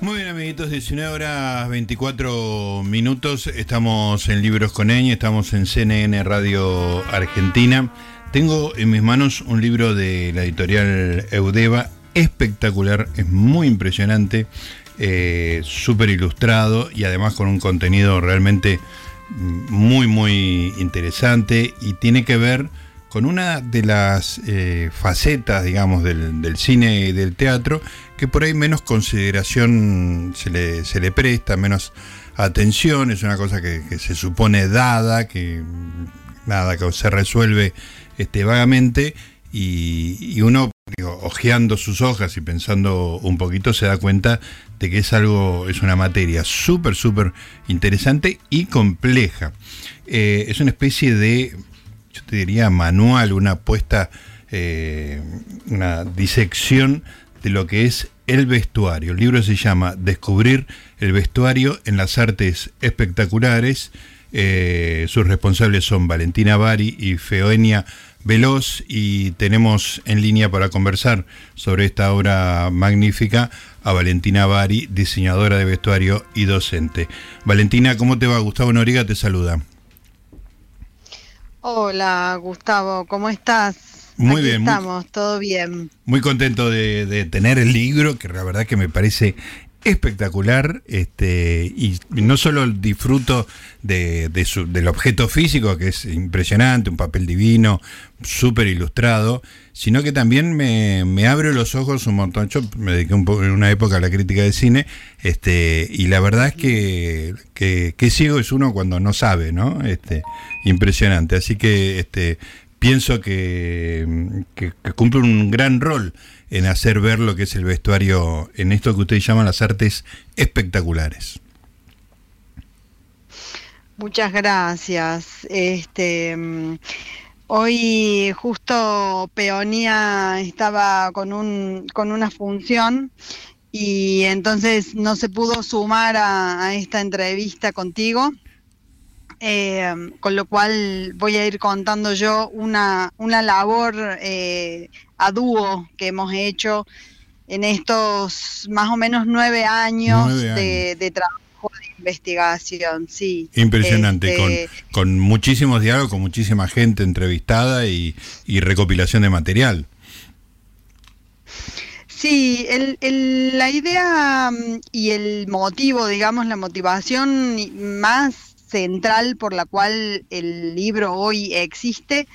Muy bien, amiguitos, 19 horas 24 minutos. Estamos en Libros con Eñe, estamos en CNN Radio Argentina. Tengo en mis manos un libro de la editorial Eudeva, espectacular, es muy impresionante, eh, súper ilustrado y además con un contenido realmente muy, muy interesante y tiene que ver con una de las eh, facetas, digamos, del, cine y del teatro, que por ahí menos consideración se le, se le presta, menos atención, es una cosa que, se supone dada, que nada, que se resuelve este, vagamente, y, uno, digo, ojeando sus hojas y pensando un poquito, se da cuenta de que es algo, es una materia súper, súper interesante y compleja. Eh, es una especie de te diría, manual, una apuesta, eh, una disección de lo que es el vestuario. El libro se llama Descubrir el vestuario en las artes espectaculares. Eh, sus responsables son Valentina Bari y Feoenia Veloz y tenemos en línea para conversar sobre esta obra magnífica a Valentina Bari, diseñadora de vestuario y docente. Valentina, ¿cómo te va? Gustavo Noriga te saluda. Hola Gustavo, ¿cómo estás? Muy bien. Estamos, todo bien. Muy contento de, tener el libro, que la verdad que me parece espectacular este y no solo disfruto de, del objeto físico que es impresionante un papel divino súper ilustrado sino que también me, me, abre los ojos un montón. Yo me dediqué un poco en una época a la crítica de cine este y la verdad es que, que, ciego es uno cuando no sabe no este impresionante. Así que este pienso que, que cumple un gran rol en hacer ver lo que es el vestuario en esto que ustedes llaman las artes espectaculares. Muchas gracias. Este hoy justo Peonía estaba con un con una función y entonces no se pudo sumar a, esta entrevista contigo. Eh, con lo cual voy a ir contando yo una, una labor eh, a dúo que hemos hecho en estos más o menos nueve años, De, trabajo de investigación, sí. Impresionante, con, este, con, muchísimos diálogos, con muchísima gente entrevistada y, recopilación de material. Sí, el, la idea mm, y el motivo, digamos, la motivación más central por la cual el libro hoy existe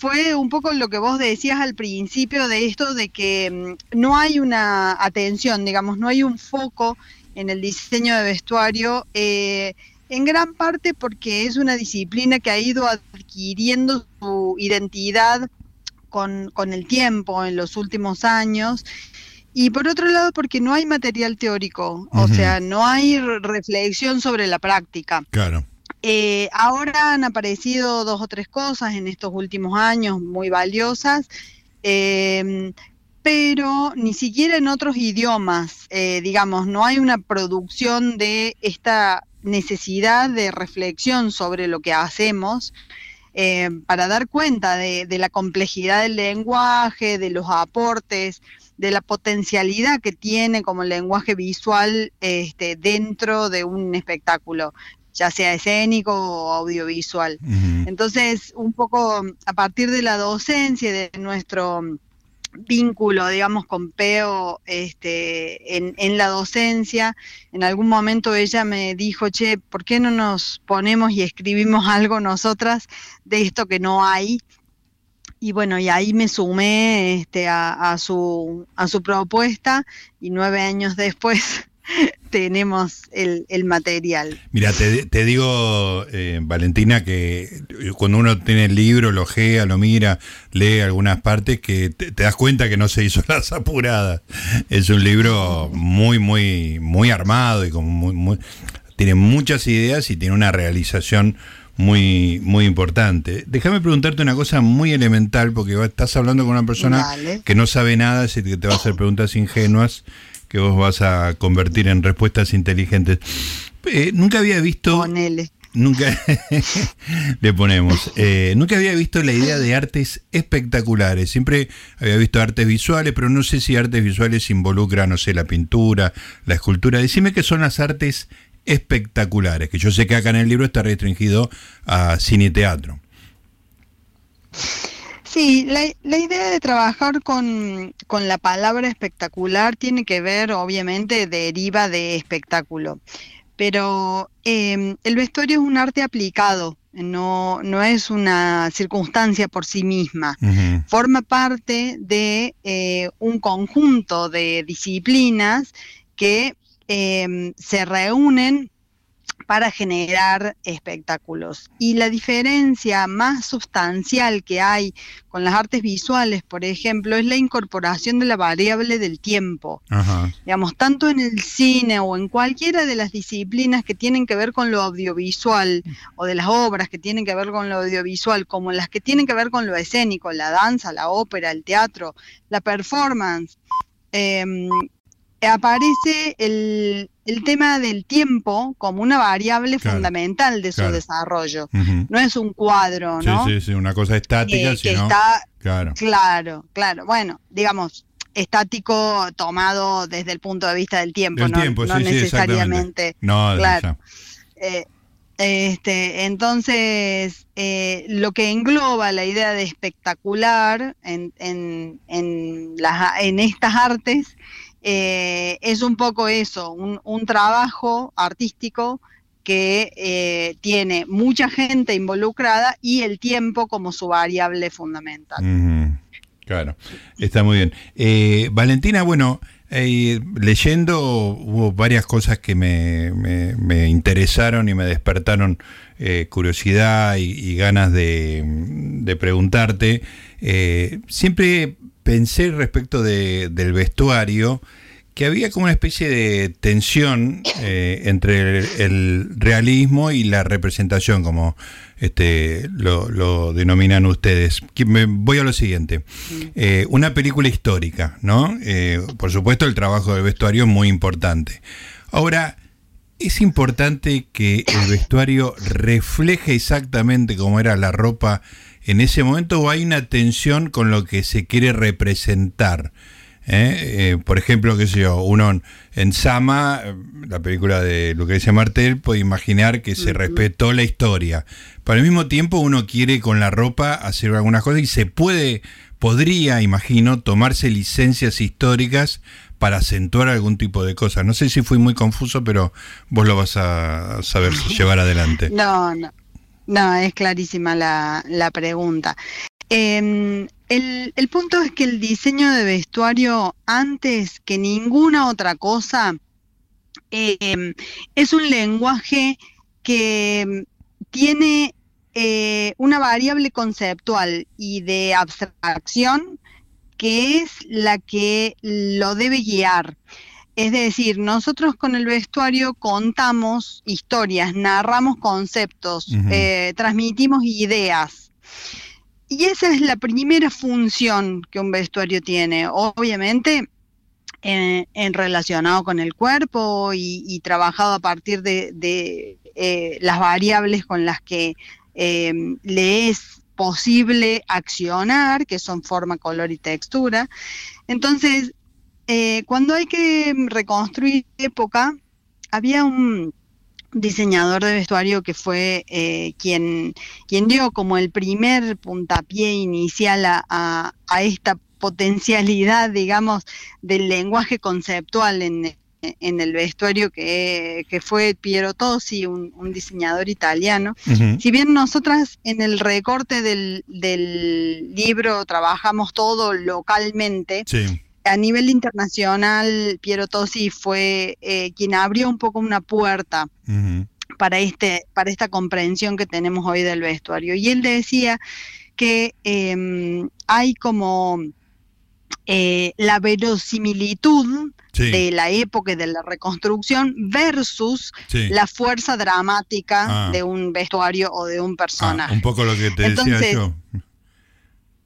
fue un poco lo que vos decías al principio de esto de que mm, no hay una atención, digamos, no hay un foco en el diseño de vestuario, eh, en gran parte porque es una disciplina que ha ido adquiriendo su identidad con, el tiempo en los últimos años. Y por otro lado, porque no hay material teórico, o sea, no hay reflexión sobre la práctica. Claro. Eh, ahora han aparecido dos o tres cosas en estos últimos años muy valiosas, em, pero ni siquiera en otros idiomas, eh, digamos, no hay una producción de esta necesidad de reflexión sobre lo que hacemos. Eh, para dar cuenta de, la complejidad del lenguaje, de los aportes, de la potencialidad que tiene como lenguaje visual este, dentro de un espectáculo ya sea escénico o audiovisual. Entonces, un poco a partir de la docencia, de nuestro vínculo, digamos, con Peo este, en, en, la docencia. En algún momento ella me dijo, che, ¿por qué no nos ponemos y escribimos algo nosotras de esto que no hay? Y bueno, y ahí me sumé este, a, a, su, a su propuesta y nueve años después tenemos el, material. Mira, te, digo, eh, Valentina, que cuando uno tiene el libro, lo ojea, lo mira, lee algunas partes, que te, das cuenta que no se hizo las apuradas. Es un libro muy, muy, muy armado y como muy, tiene muchas ideas y tiene una realización muy, muy importante. Déjame preguntarte una cosa muy elemental, porque estás hablando con una persona que no sabe nada, así que te va a hacer preguntas ingenuas que vos vas a convertir en respuestas inteligentes. Eh, nunca había visto nunca le ponemos. Eh, nunca había visto la idea de artes espectaculares. Siempre había visto artes visuales, pero no sé si artes visuales involucran, no sé, la pintura, la escultura. Decime qué son las artes espectaculares, que yo sé que acá en el libro está restringido a cine y teatro. Sí, la, idea de trabajar con, la palabra espectacular tiene que ver, obviamente, deriva de espectáculo, pero em, el vestuario es un arte aplicado, no, no es una circunstancia por sí misma, forma parte de eh, un conjunto de disciplinas que em, se reúnen para generar espectáculos. Y la diferencia más sustancial que hay con las artes visuales, por ejemplo, es la incorporación de la variable del tiempo. Digamos, tanto en el cine o en cualquiera de las disciplinas que tienen que ver con lo audiovisual, o de las obras que tienen que ver con lo audiovisual, como las que tienen que ver con lo escénico, la danza, la ópera, el teatro, la performance. Em, aparece el, tema del tiempo como una variable fundamental de su desarrollo. No es un cuadro, ¿no? Sí, sí, sí, una cosa estática, sino... está, claro. claro, claro. Bueno, digamos, estático tomado desde el punto de vista del tiempo, no, no necesariamente. no, claro. Eh, este, entonces, eh, lo que engloba la idea de espectacular en, en, en, las, en estas artes eh, es un poco eso, un, trabajo artístico que eh, tiene mucha gente involucrada y el tiempo como su variable fundamental. Claro, está muy bien. Eh, Valentina, bueno, leyendo hubo varias cosas que me, interesaron y me despertaron curiosidad y, ganas de, de preguntarte. siempre pensé respecto del vestuario que había como una especie de tensión eh, entre el, realismo y la representación, como este, lo, denominan ustedes. Me, voy a lo siguiente. Eh, una película histórica, ¿no? Eh, por supuesto, el trabajo del vestuario es muy importante. Ahora, ¿es importante que el vestuario refleje exactamente cómo era la ropa en ese momento o hay una tensión con lo que se quiere representar. ¿eh? Eh, por ejemplo, qué sé yo, uno en Sama, la película de Lucrecia Martel, puede imaginar que se respetó la historia. Pero al mismo tiempo uno quiere con la ropa hacer algunas cosas y se puede, podría, imagino, tomarse licencias históricas para acentuar algún tipo de cosas. No sé si fui muy confuso, pero vos lo vas a saber llevar adelante. No, no. No, es clarísima la, pregunta. Em, el, punto es que el diseño de vestuario, antes que ninguna otra cosa, em, es un lenguaje que tiene eh, una variable conceptual y de abstracción que es la que lo debe guiar. Es decir, nosotros con el vestuario contamos historias, narramos conceptos, eh, transmitimos ideas. Y esa es la primera función que un vestuario tiene. Obviamente, en, relacionado con el cuerpo y, trabajado a partir de, eh, las variables con las que eh, le es posible accionar, que son forma, color y textura. Entonces, eh, cuando hay que reconstruir época, había un diseñador de vestuario que fue eh, quien, quien dio como el primer puntapié inicial a, esta potencialidad, digamos, del lenguaje conceptual en, el vestuario que, fue Piero Tosi, un, diseñador italiano. Si bien nosotras en el recorte del, del libro trabajamos todo localmente, sí a nivel internacional, Piero Tosi fue eh, quien abrió un poco una puerta para, este, para esta comprensión que tenemos hoy del vestuario. Y él decía que em, hay como eh, la verosimilitud de la época y de la reconstrucción versus la fuerza dramática ah. de un vestuario o de un personaje. Ah, un poco lo que te decía yo.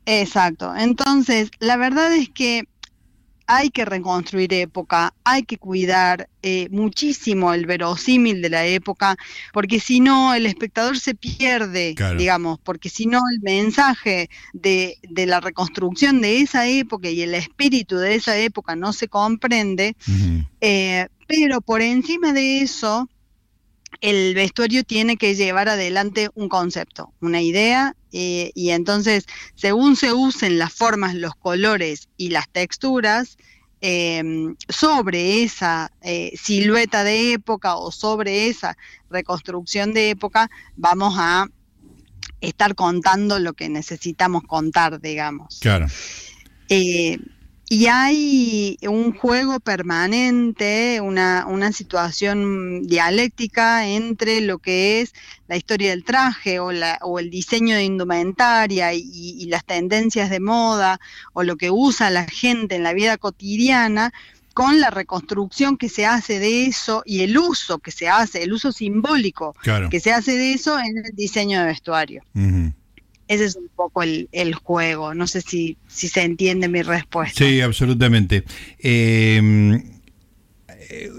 Exacto. Entonces, la verdad es que hay que reconstruir época, hay que cuidar eh, muchísimo el verosímil de la época, porque si no el espectador se pierde, digamos, porque si no el mensaje de, la reconstrucción de esa época y el espíritu de esa época no se comprende, eh, pero por encima de eso, el vestuario tiene que llevar adelante un concepto, una idea, eh, y entonces, según se usen las formas, los colores y las texturas, em, sobre esa eh, silueta de época o sobre esa reconstrucción de época, vamos a estar contando lo que necesitamos contar, digamos. Claro. Eh, y hay un juego permanente, una, situación dialéctica entre lo que es la historia del traje o, la, o el diseño de indumentaria y, las tendencias de moda o lo que usa la gente en la vida cotidiana con la reconstrucción que se hace de eso y el uso que se hace, el uso simbólico que se hace de eso en el diseño de vestuario. Ese es un poco el, juego. No sé si, si, se entiende mi respuesta. Sí, absolutamente. Em, eh,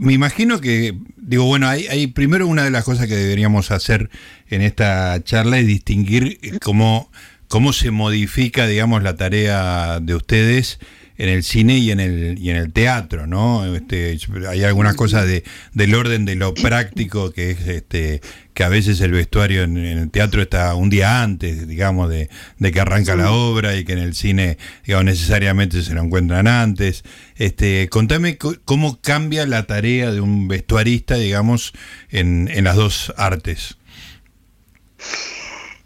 me imagino que, digo, bueno, hay, hay, primero una de las cosas que deberíamos hacer en esta charla es distinguir cómo, cómo se modifica, digamos, la tarea de ustedes en el cine y en el, y en el teatro, ¿no? Este, hay algunas cosas de, del orden de lo práctico que es este que a veces el vestuario en, el teatro está un día antes, digamos, de, que arranca la obra y que en el cine, digamos, necesariamente se lo encuentran antes. Este, contame cómo cambia la tarea de un vestuarista, digamos, en, en las dos artes.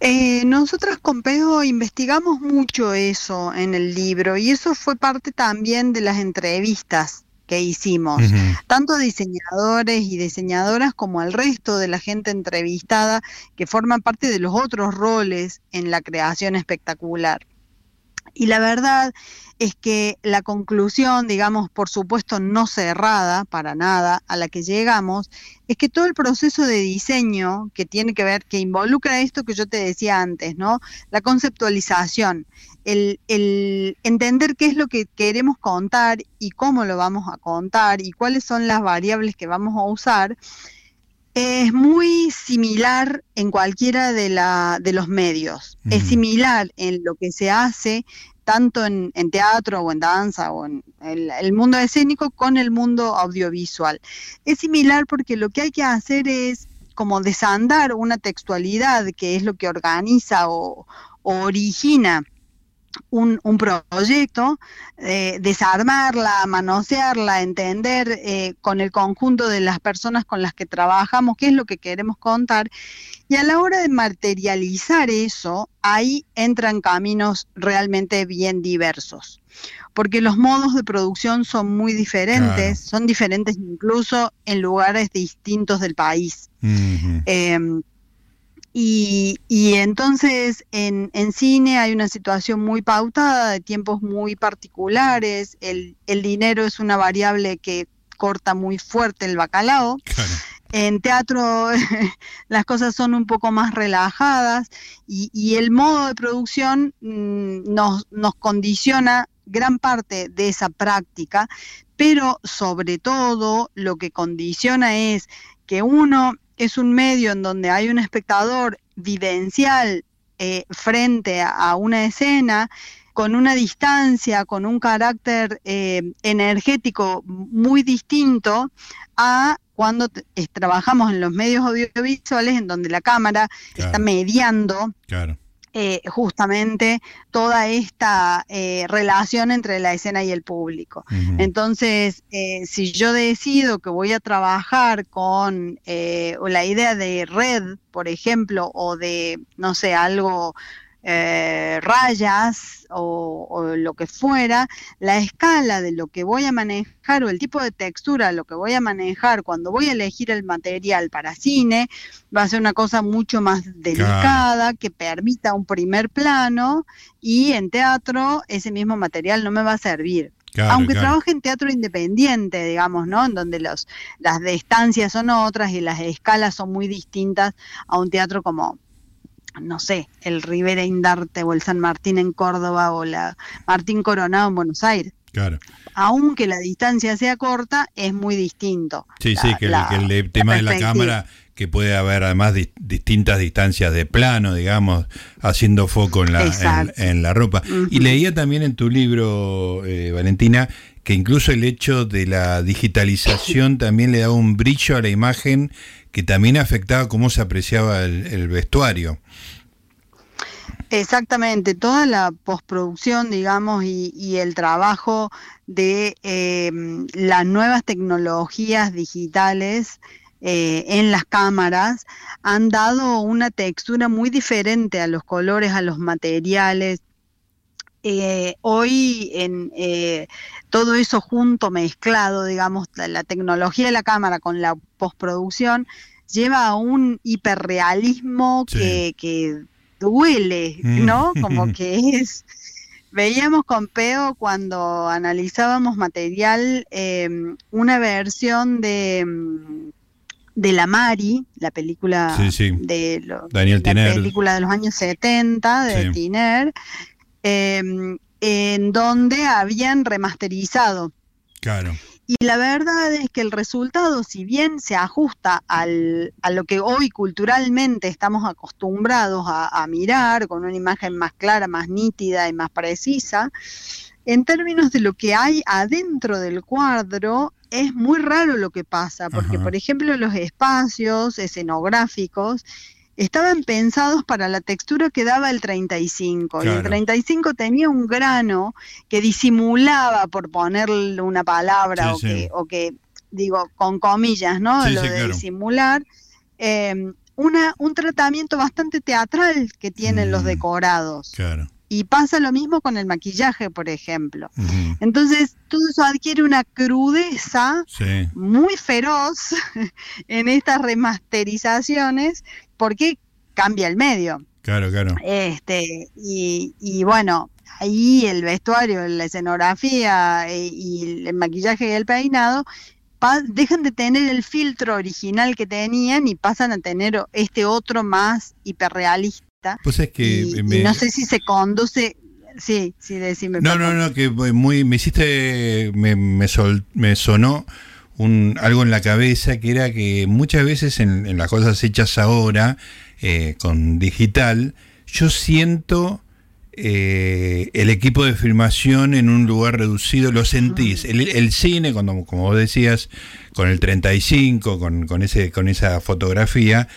Eh, nosotras con Pedro investigamos mucho eso en el libro y eso fue parte también de las entrevistas que hicimos, tanto diseñadores y diseñadoras como el resto de la gente entrevistada que forman parte de los otros roles en la creación espectacular. Y la verdad es que la conclusión, digamos, por supuesto no cerrada para nada, a la que llegamos, es que todo el proceso de diseño que tiene que ver, que involucra esto que yo te decía antes, ¿no? La conceptualización, el, el entender qué es lo que queremos contar y cómo lo vamos a contar y cuáles son las variables que vamos a usar, es muy similar en cualquiera de, la, de los medios. Es similar en lo que se hace tanto en, teatro o en danza o en el, mundo escénico con el mundo audiovisual. Es similar porque lo que hay que hacer es como desandar una textualidad que es lo que organiza o origina un, proyecto, eh, desarmarla, manosearla, entender eh, con el conjunto de las personas con las que trabajamos qué es lo que queremos contar. Y a la hora de materializar eso, ahí entran caminos realmente bien diversos. Porque los modos de producción son muy diferentes, son diferentes incluso en lugares distintos del país. Y, entonces en, cine hay una situación muy pautada, de tiempos muy particulares, el, dinero es una variable que corta muy fuerte el bacalao. En teatro las cosas son un poco más relajadas y, el modo de producción mm, nos, nos condiciona gran parte de esa práctica, pero sobre todo lo que condiciona es que uno es un medio en donde hay un espectador vivencial eh, frente a, una escena, con una distancia, con un carácter eh, energético muy distinto a cuando trabajamos en los medios audiovisuales en donde la cámara está mediando claro. Eh, justamente toda esta eh, relación entre la escena y el público. Entonces, eh, si yo decido que voy a trabajar con la idea de red, por ejemplo, o de, no sé, algo eh, rayas o, lo que fuera, la escala de lo que voy a manejar o el tipo de textura, lo que voy a manejar cuando voy a elegir el material para cine, va a ser una cosa mucho más delicada, que permita un primer plano y en teatro ese mismo material no me va a servir. Aunque trabaje en teatro independiente, digamos, ¿no? En donde los, las distancias son otras y las escalas son muy distintas a un teatro como no sé, el Rivera Indarte o el San Martín en Córdoba o la Martín Coronado en Buenos Aires. Claro. Aunque la distancia sea corta, es muy distinto. Sí, sí, que, el, tema de la cámara, que puede haber además distintas distancias de plano, digamos, haciendo foco en la, en, la ropa. Y leía también en tu libro, eh, Valentina, que incluso el hecho de la digitalización también le daba un brillo a la imagen que también afectaba cómo se apreciaba el vestuario. Exactamente, toda la postproducción, digamos, y, el trabajo de em, las nuevas tecnologías digitales eh, en las cámaras han dado una textura muy diferente a los colores, a los materiales. Eh, hoy en eh, todo eso junto, mezclado, digamos, la, tecnología de la cámara con la postproducción, lleva a un hiperrealismo que, que duele, mm. ¿no? Como que es... Veíamos con Peo cuando analizábamos material em, una versión de, mm, de La Mari, la película de Daniel la película de los años 70 de Tiner, em, en donde habían remasterizado. Claro. Y la verdad es que el resultado, si bien se ajusta al, a lo que hoy culturalmente estamos acostumbrados a, mirar, con una imagen más clara, más nítida y más precisa, en términos de lo que hay adentro del cuadro, es muy raro lo que pasa, porque por ejemplo los espacios escenográficos estaban pensados para la textura que daba el 35. Y el 35 tenía un grano que disimulaba, por ponerle una palabra, o, Que, o, Que, digo, con comillas, ¿no? Lo de disimular. Em, una, un tratamiento bastante teatral que tienen los mm, decorados. Y pasa lo mismo con el maquillaje, por ejemplo. Entonces, todo eso adquiere una crudeza muy feroz en estas remasterizaciones porque cambia el medio. Claro, claro. Este, y, y bueno, ahí el vestuario, la escenografía eh, y el maquillaje y el peinado dejan de tener el filtro original que tenían y pasan a tener este otro más hiperrealista. Pues es que y, no sé si se conduce Sí, sí, decime. No, no, no, que muy, me hiciste, me, me, sol, me sonó un, algo en la cabeza que era que muchas veces en, las cosas hechas ahora eh, con digital, yo siento eh, el equipo de filmación en un lugar reducido, lo sentís. El, cine, cuando, como vos decías, con el 35, con, con, ese, con esa fotografía,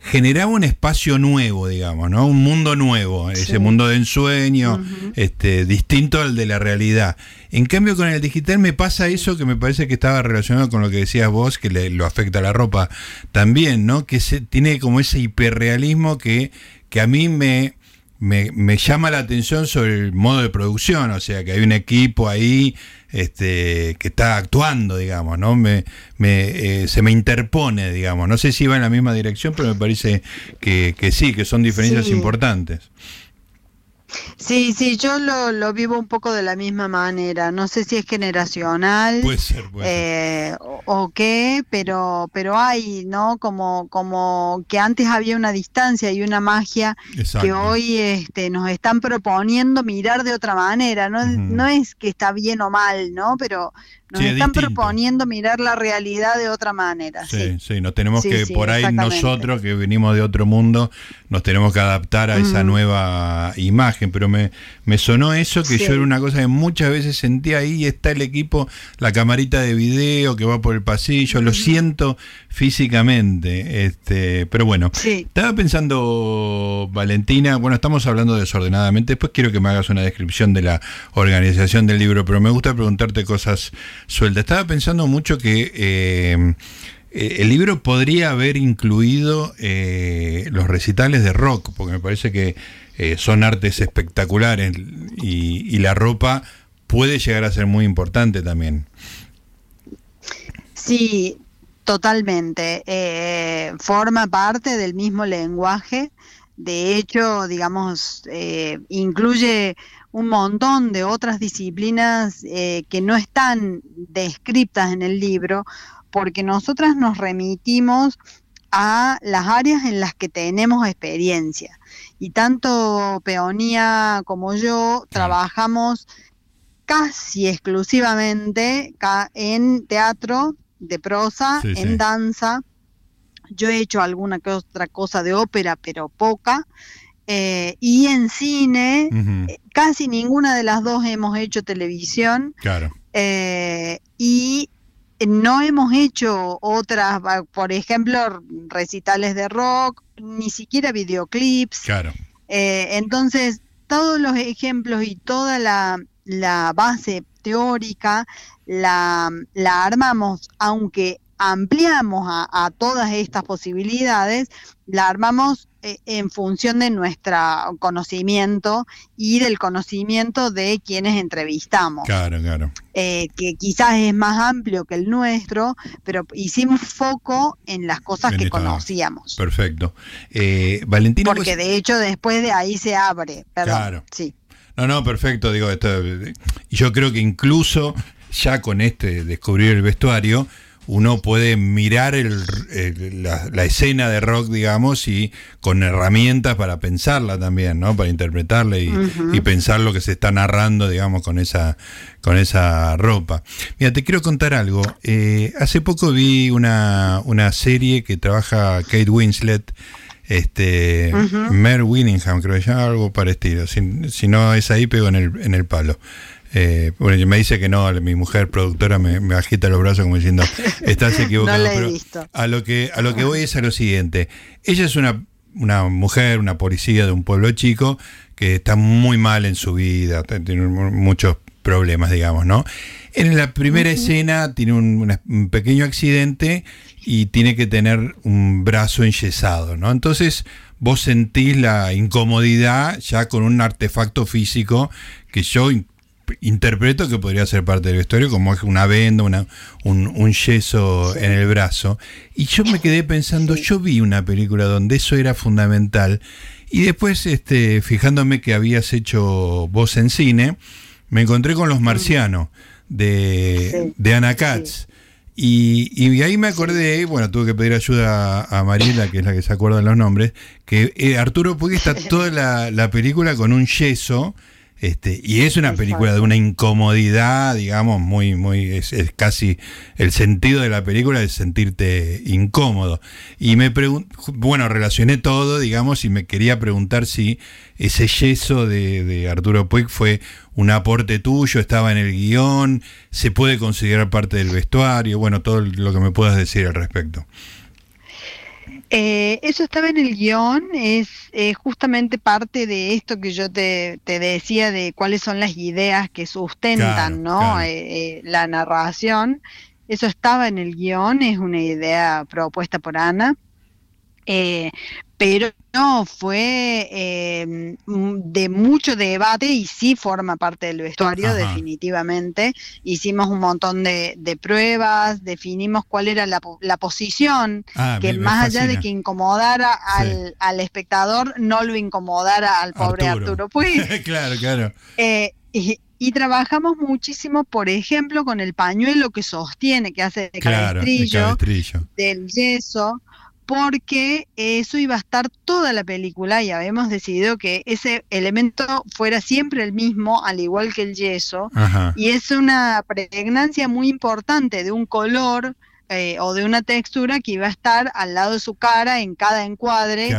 generaba un espacio nuevo, digamos, ¿no? Un mundo nuevo, ese mundo de ensueño, este, distinto al de la realidad. En cambio, con el digital me pasa eso que me parece que estaba relacionado con lo que decías vos, que le, lo afecta a la ropa también, ¿no? Que se, tiene como ese hiperrealismo que, que a mí me, me, me, llama la atención sobre el modo de producción, o sea, que hay un equipo ahí este, que está actuando, digamos, ¿no? Me, me, eh, se me interpone, digamos. No sé si va en la misma dirección, pero me parece que, que sí, que son diferencias importantes. Sí, sí, yo lo, vivo un poco de la misma manera. No sé si es generacional puede ser, eh, o, qué, pero pero hay, ¿no? Como como que antes había una distancia y una magia que hoy este, nos están proponiendo mirar de otra manera. No, no es que está bien o mal, ¿no? Pero nos están proponiendo mirar la realidad de otra manera. Sí, sí, nos tenemos que, por ahí nosotros que venimos de otro mundo, nos tenemos que adaptar a esa nueva imagen. Pero me, me sonó eso, que yo era una cosa que muchas veces sentía ahí, está el equipo, la camarita de video que va por el pasillo, lo siento físicamente. Este, pero bueno, estaba pensando, Valentina, bueno, estamos hablando desordenadamente, después quiero que me hagas una descripción de la organización del libro, pero me gusta preguntarte cosas sueltas. Estaba pensando mucho que... Eh, eh, el libro podría haber incluido eh, los recitales de rock, porque me parece que son artes espectaculares y, la ropa puede llegar a ser muy importante también. Sí, Totalmente. Forma parte del mismo lenguaje. De hecho, digamos, incluye un montón de otras disciplinas eh, que no están descritas en el libro, porque nosotras nos remitimos a las áreas en las que tenemos experiencia. Y tanto Peonía como yo trabajamos casi exclusivamente en teatro de prosa, en danza. Yo he hecho alguna que otra cosa de ópera, pero poca. Eh, y en cine, eh, casi ninguna de las dos hemos hecho televisión. Claro. Eh, y no hemos hecho otras, por ejemplo, recitales de rock, ni siquiera videoclips. Claro. entonces, todos los ejemplos y toda la, la base teórica la, la armamos, aunque ampliamos a, todas estas posibilidades, la armamos eh, en función de nuestro conocimiento y del conocimiento de quienes entrevistamos. Claro, claro. Eh, que quizás es más amplio que el nuestro, pero hicimos foco en las cosas que conocíamos. Perfecto. Eh, Valentina. Porque de hecho después de ahí se abre. Claro. Sí. No, no, perfecto. Digo, esto, yo creo que incluso ya con este descubrir el vestuario, uno puede mirar la, escena de rock, digamos, y con herramientas para pensarla también, ¿no? Para interpretarla y, pensar lo que se está narrando, digamos, con esa, con esa ropa. Mira, te quiero contar algo. Eh, hace poco vi una, serie que trabaja Kate Winslet, este, Mare Winningham, creo que se llama algo parecido. Si, si no es ahí, pego en el, en el palo. Eh, bueno, me dice que no, mi mujer productora me, agita los brazos como diciendo, estás equivocado. A lo que a lo que voy es a lo siguiente. Ella es una, una mujer, una policía de un pueblo chico que está muy mal en su vida, tiene muchos problemas, digamos, ¿no? En la primera escena tiene un, pequeño accidente y tiene que tener un brazo enyesado, ¿no? Entonces vos sentís la incomodidad ya con un artefacto físico que yo interpreto que podría ser parte del vestuario, como es una venda, una, un, yeso en el brazo. Y yo me quedé pensando, yo vi una película donde eso era fundamental. Y después, este, fijándome que habías hecho voz en cine, me encontré con Los Marcianos de, de Ana Katz. Y, y, ahí me acordé, bueno, tuve que pedir ayuda a, Mariela, que es la que se acuerda de los nombres, que eh, Arturo Puig está toda la, la película con un yeso este, y es una película de una incomodidad, digamos, muy, muy, es, casi el sentido de la película es sentirte incómodo. Y me bueno, relacioné todo, digamos, y me quería preguntar si ese yeso de, de Arturo Puig fue un aporte tuyo, estaba en el guion, se puede considerar parte del vestuario, bueno, todo lo que me puedas decir al respecto. Eh, eso estaba en el guion, es justamente parte de esto que yo te, decía de cuáles son las ideas que sustentan ¿no? Eh, eh, la narración. Eso estaba en el guion, es una idea propuesta por Ana. Pero no, fue eh, de mucho debate y sí forma parte del vestuario, definitivamente. Hicimos un montón de, pruebas, definimos cuál era la, posición, ah, que más allá de que incomodara al, espectador, no lo incomodara al pobre Arturo, Puig. claro, claro. Eh, y, trabajamos muchísimo, por ejemplo, con el pañuelo que sostiene, que hace de cabestrillo, del yeso porque eso iba a estar toda la película y habíamos decidido que ese elemento fuera siempre el mismo, al igual que el yeso, y es una pregnancia muy importante de un color eh, o de una textura que iba a estar al lado de su cara en cada encuadre.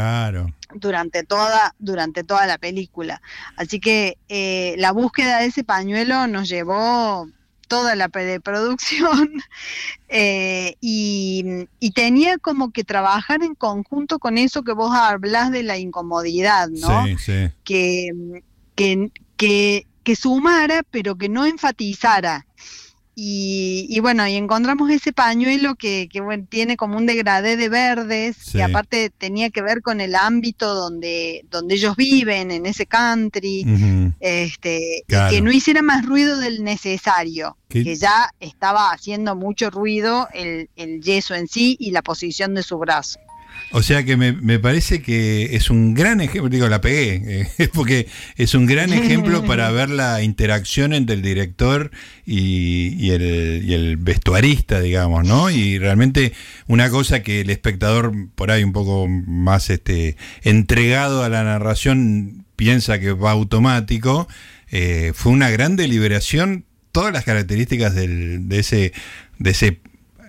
Durante toda, durante toda la película. Así que eh, la búsqueda de ese pañuelo nos llevó toda la preproducción eh, y, tenía como que trabajar en conjunto con eso que vos hablas de la incomodidad, ¿no? Sí, sí. Que, que, que, que sumara, pero que no enfatizara. Y, bueno, y encontramos ese pañuelo que, tiene como un degradé de verdes, que aparte tenía que ver con el ámbito donde, donde ellos viven, en ese country, este, que no hiciera más ruido del necesario, que ya estaba haciendo mucho ruido el, el yeso en sí y la posición de su brazo. O sea que me, me, parece que es un gran ejemplo, digo, la pegué, eh, porque es un gran ejemplo para ver la interacción entre el director y, y, el, y, el, vestuarista, digamos, ¿no? Y realmente una cosa que el espectador por ahí un poco más este entregado a la narración piensa que va automático, eh, fue una gran deliberación, todas las características del, de, ese, de ese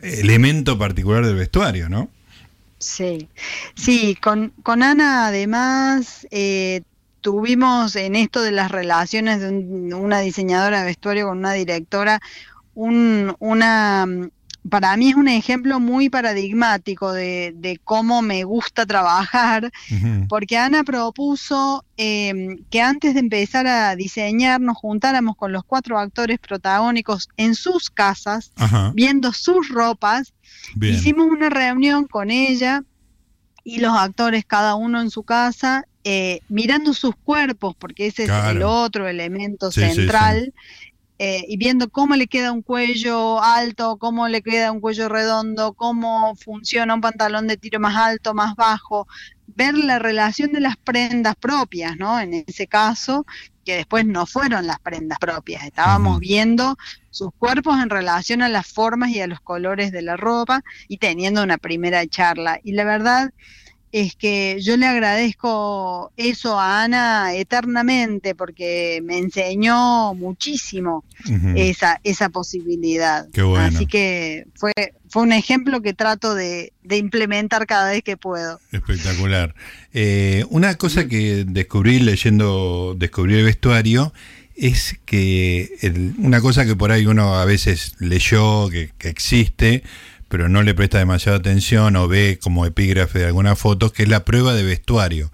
elemento particular del vestuario, ¿no? Sí, sí, con, con Ana además eh, tuvimos en esto de las relaciones de una diseñadora de vestuario con una directora, un, una para mí es un ejemplo muy paradigmático de, cómo me gusta trabajar, porque Ana propuso em, que antes de empezar a diseñar nos juntáramos con los cuatro actores protagónicos en sus casas, viendo sus ropas. Hicimos una reunión con ella y los actores, cada uno en su casa, eh, mirando sus cuerpos, porque ese es el otro elemento central. Eh, y viendo cómo le queda un cuello alto, cómo le queda un cuello redondo, cómo funciona un pantalón de tiro más alto, más bajo, ver la relación de las prendas propias, ¿no? En ese caso, que después no fueron las prendas propias, estábamos viendo sus cuerpos en relación a las formas y a los colores de la ropa y teniendo una primera charla. Y la verdad es que yo le agradezco eso a Ana eternamente porque me enseñó muchísimo esa, esa posibilidad. Así que fue, fue un ejemplo que trato de, implementar cada vez que puedo. Espectacular. Eh, una cosa que descubrí leyendo, descubrí el vestuario, es que una cosa que por ahí uno a veces leyó, que, que existe, pero no le presta demasiada atención o ve como epígrafe de alguna foto, que es la prueba de vestuario.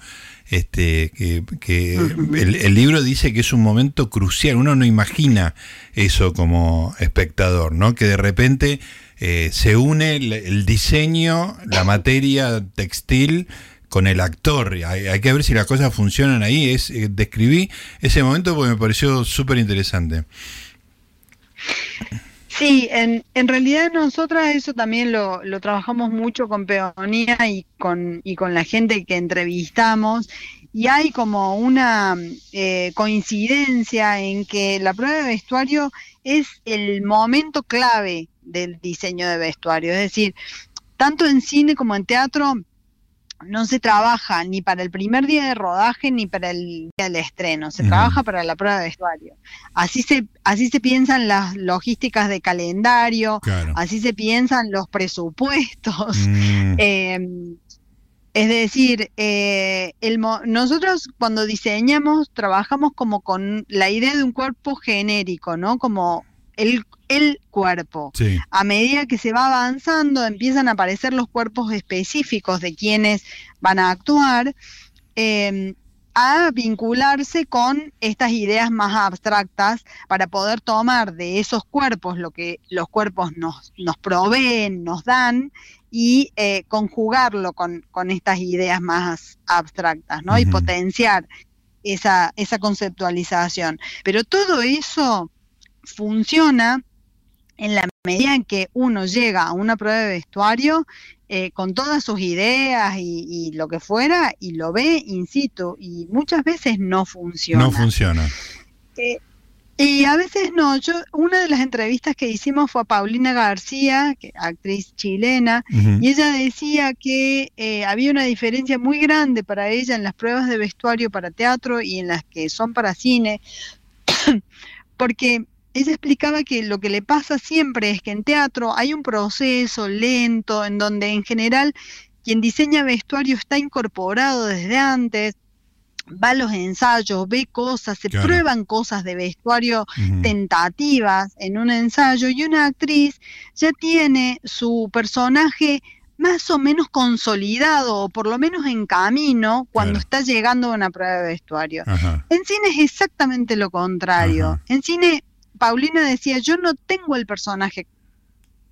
Este, que, el, libro dice que es un momento crucial, uno no imagina eso como espectador, ¿no? Que de repente eh, se une el, diseño, la materia textil con el actor. Hay, que ver si las cosas funcionan ahí. Es, eh, describí ese momento porque me pareció súper interesante. Sí, en, en realidad nosotras eso también lo, lo trabajamos mucho con Peonía y con, y con la gente que entrevistamos. Y hay como una eh, coincidencia en que la prueba de vestuario es el momento clave del diseño de vestuario, es decir, tanto en cine como en teatro no se trabaja ni para el primer día de rodaje ni para el día del estreno, se trabaja para la prueba de vestuario. Así se, así se piensan las logísticas de calendario, así se piensan los presupuestos. Mm. Em, es decir, eh, el, nosotros cuando diseñamos trabajamos como con la idea de un cuerpo genérico, ¿no? Como el, el cuerpo. A medida que se va avanzando, empiezan a aparecer los cuerpos específicos de quienes van a actuar. Em, a vincularse con estas ideas más abstractas para poder tomar de esos cuerpos lo que los cuerpos nos, nos proveen, nos dan y eh, conjugarlo con, estas ideas más abstractas, ¿no? Y potenciar esa, esa conceptualización. Pero todo eso funciona en la medida en que uno llega a una prueba de vestuario eh, con todas sus ideas y, lo que fuera y lo ve in situ y muchas veces no funciona. No funciona. Eh, y a veces no. Yo una de las entrevistas que hicimos fue a Paulina García, que, actriz chilena, y ella decía que eh, había una diferencia muy grande para ella en las pruebas de vestuario para teatro y en las que son para cine, porque ella explicaba que lo que le pasa siempre es que en teatro hay un proceso lento en donde en general quien diseña vestuario está incorporado desde antes, va a los ensayos, ve cosas, se prueban cosas de vestuario tentativas en un ensayo y una actriz ya tiene su personaje más o menos consolidado o por lo menos en camino cuando está llegando a una prueba de vestuario. En cine es exactamente lo contrario. En cine Paulina decía, yo no tengo el personaje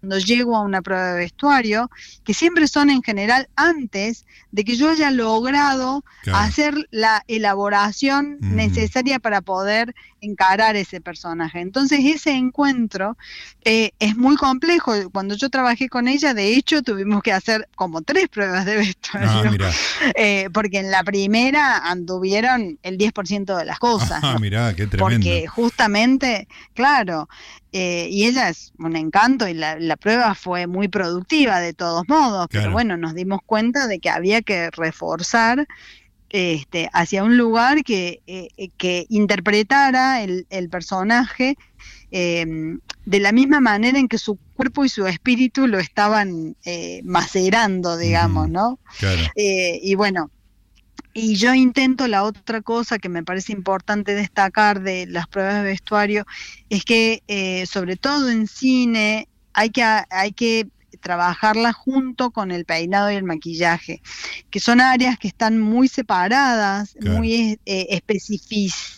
cuando llego a una prueba de vestuario, que siempre son en general antes de que yo haya logrado hacer la elaboración necesaria para poder encarar ese personaje. Entonces ese encuentro eh, es muy complejo. Cuando yo trabajé con ella, de hecho, tuvimos que hacer como tres pruebas de vestuario, ah, eh, porque en la primera anduvieron el 10% de las cosas. Ah, qué tremendo. Porque justamente, claro, eh, y ella es un encanto y la, prueba fue muy productiva de todos modos, pero bueno, nos dimos cuenta de que había que reforzar este, hacia un lugar que, eh, que interpretara el, personaje em, de la misma manera en que su cuerpo y su espíritu lo estaban macerando, digamos, ¿no? y bueno, y yo intento la otra cosa que me parece importante destacar de las pruebas de vestuario, es que sobre todo en cine hay que, hay que trabajarla junto con el peinado y el maquillaje, que son áreas que están muy separadas, muy eh, especificadas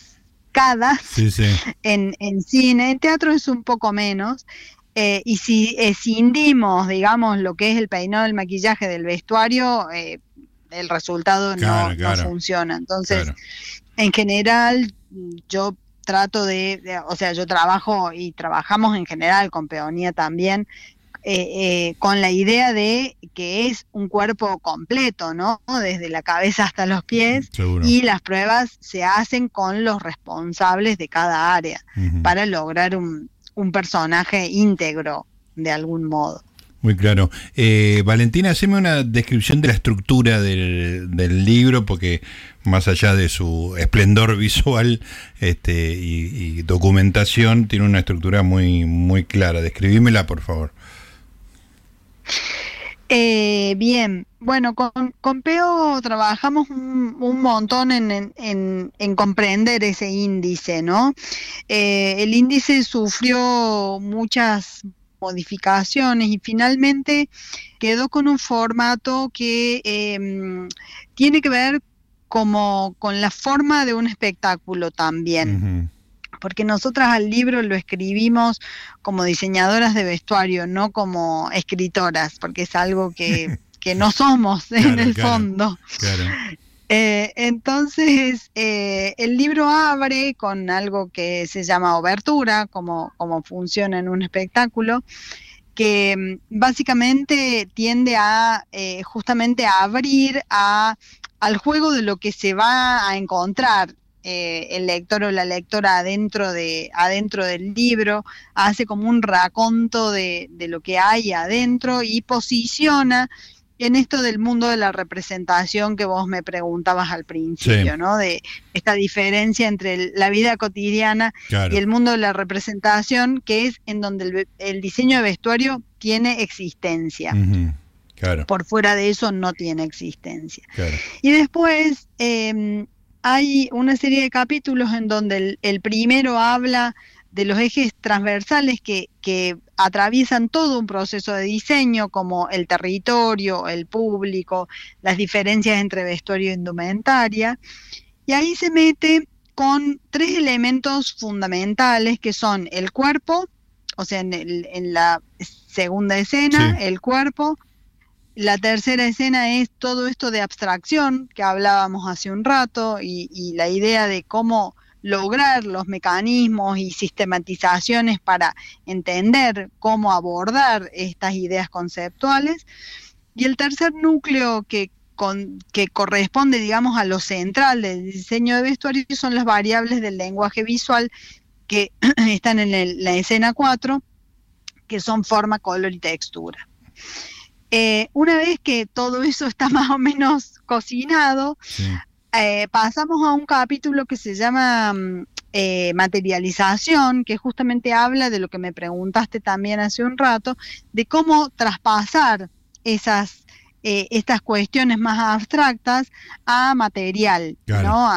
En, cine. En teatro es un poco menos. Eh, y si escindimos, digamos, lo que es el peinado, el maquillaje del vestuario, eh, el resultado no, funciona. Entonces, en general, yo trato de, o sea, yo trabajo y trabajamos en general con peonía también, eh, eh, con la idea de que es un cuerpo completo, ¿no? Desde la cabeza hasta los pies y las pruebas se hacen con los responsables de cada área para lograr un, personaje íntegro de algún modo. Muy claro. Eh, Valentina, haceme una descripción de la estructura del, libro, porque más allá de su esplendor visual este, y, y, documentación, tiene una estructura muy, muy clara. Describímela, por favor. Eh, bien, bueno, con, con Peo trabajamos un, montón en, comprender ese índice, ¿no? Eh, el índice sufrió muchas modificaciones y finalmente quedó con un formato que em, tiene que ver como con la forma de un espectáculo también porque nosotras al libro lo escribimos como diseñadoras de vestuario, no como escritoras, porque es algo que, no somos en el fondo. Eh, entonces, eh, el libro abre con algo que se llama obertura, como, como funciona en un espectáculo, que mm, básicamente tiende a eh, justamente a abrir a, al juego de lo que se va a encontrar eh, el lector o la lectora adentro, de, adentro del libro, hace como un raconto de, lo que hay adentro y posiciona en esto del mundo de la representación que vos me preguntabas al principio, ¿no? De esta diferencia entre la vida cotidiana y el mundo de la representación, que es en donde el, diseño de vestuario tiene existencia. Por fuera de eso no tiene existencia. Y después, em, hay una serie de capítulos en donde el, primero habla de los ejes transversales que, atraviesan todo un proceso de diseño, como el territorio, el público, las diferencias entre vestuario e indumentaria. Y ahí se mete con tres elementos fundamentales que son el cuerpo, o sea, en, la segunda escena, el cuerpo, la tercera escena es todo esto de abstracción que hablábamos hace un rato y, la idea de cómo lograr los mecanismos y sistematizaciones para entender cómo abordar estas ideas conceptuales. Y el tercer núcleo que, corresponde, digamos, a lo central del diseño de vestuario son las variables del lenguaje visual que están en la escena 4, que son forma, color y textura. Eh, una vez que todo eso está más o menos cocinado, eh, pasamos a un capítulo que se llama mm, eh, materialización, que justamente habla de lo que me preguntaste también hace un rato, de cómo traspasar esas estas cuestiones más abstractas a material, ¿no?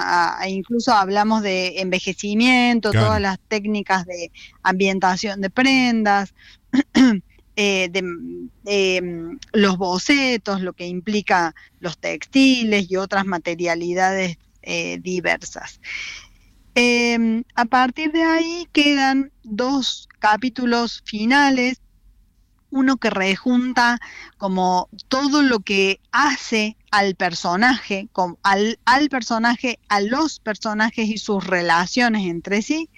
incluso hablamos de envejecimiento, todas las técnicas de ambientación de prendas. Eh, de, mm, los bocetos, lo que implica los textiles y otras materialidades eh, diversas. Em, a partir de ahí quedan dos capítulos finales, uno que rejunta como todo lo que hace al personaje, al personaje, a los personajes y sus relaciones entre sí,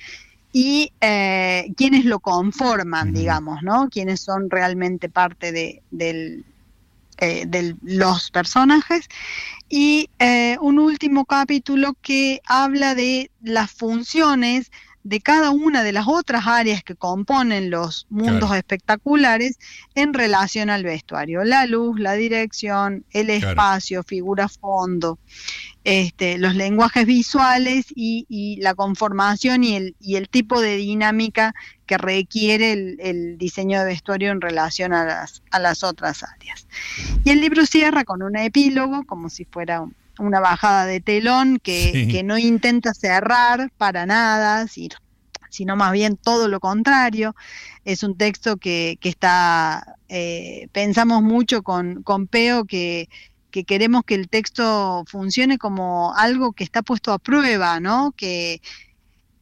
y eh, quienes lo conforman, digamos, ¿no? Quienes son realmente parte de, eh, los personajes. Y eh, un último capítulo que habla de las funciones de cada una de las otras áreas que componen los mundos espectaculares en relación al vestuario. La luz, la dirección, el espacio, figura fondo, este, los lenguajes visuales y, la conformación y el, y el, tipo de dinámica que requiere el, diseño de vestuario en relación a las, a las otras áreas. Y el libro cierra con un epílogo, como si fuera un una bajada de telón que, no intenta cerrar para nada, sino más bien todo lo contrario. Es un texto que, está, eh, pensamos mucho con, con Peo que, que queremos que el texto funcione como algo que está puesto a prueba, ¿no? Que,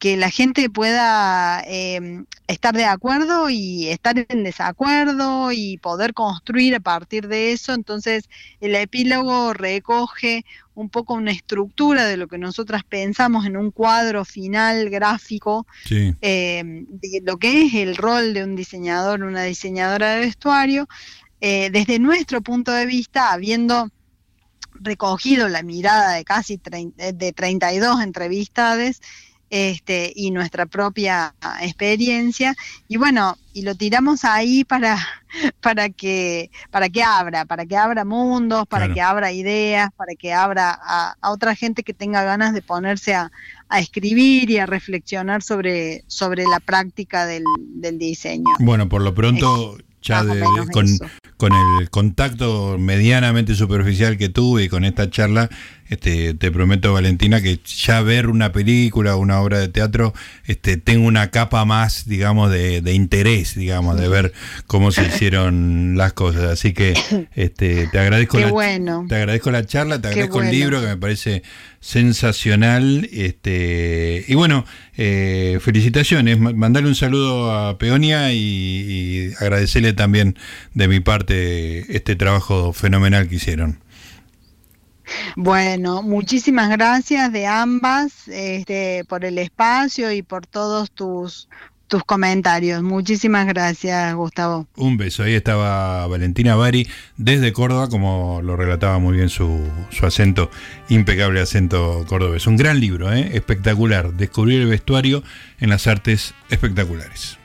que la gente pueda em, estar de acuerdo y estar en desacuerdo y poder construir a partir de eso. Entonces, el epílogo recoge un poco una estructura de lo que nosotras pensamos en un cuadro final gráfico em, de lo que es el rol de un diseñador, una diseñadora de vestuario, eh, desde nuestro punto de vista, habiendo recogido la mirada de casi de 32 entrevistadas, este, y nuestra propia experiencia. Y bueno, y lo tiramos ahí para, para, que, para que abra, para que abra mundos, para que abra ideas, para que abra a, otra gente que tenga ganas de ponerse a, escribir y a reflexionar sobre, sobre la práctica del, diseño. Bueno, por lo pronto, ya con, con el contacto medianamente superficial que tuve y con esta charla, este, te prometo, Valentina, que ya ver una película o una obra de teatro, este, tengo una capa más, digamos, de, interés, digamos, de ver cómo se hicieron las cosas. Así que este, te agradezco la, te agradezco la charla, te agradezco el libro que me parece sensacional. Este, y bueno, eh, felicitaciones, mandarle un saludo a Peonia y, y agradecerle también de mi parte este trabajo fenomenal que hicieron. Bueno, muchísimas gracias de ambas este, por el espacio y por todos tus, tus comentarios. Muchísimas gracias, Gustavo. Un beso. Ahí estaba Valentina Bari desde Córdoba, como lo relataba muy bien su, su acento, impecable acento cordobés. Un gran libro, ¿eh? espectacular. Descubrir el vestuario en las artes espectaculares.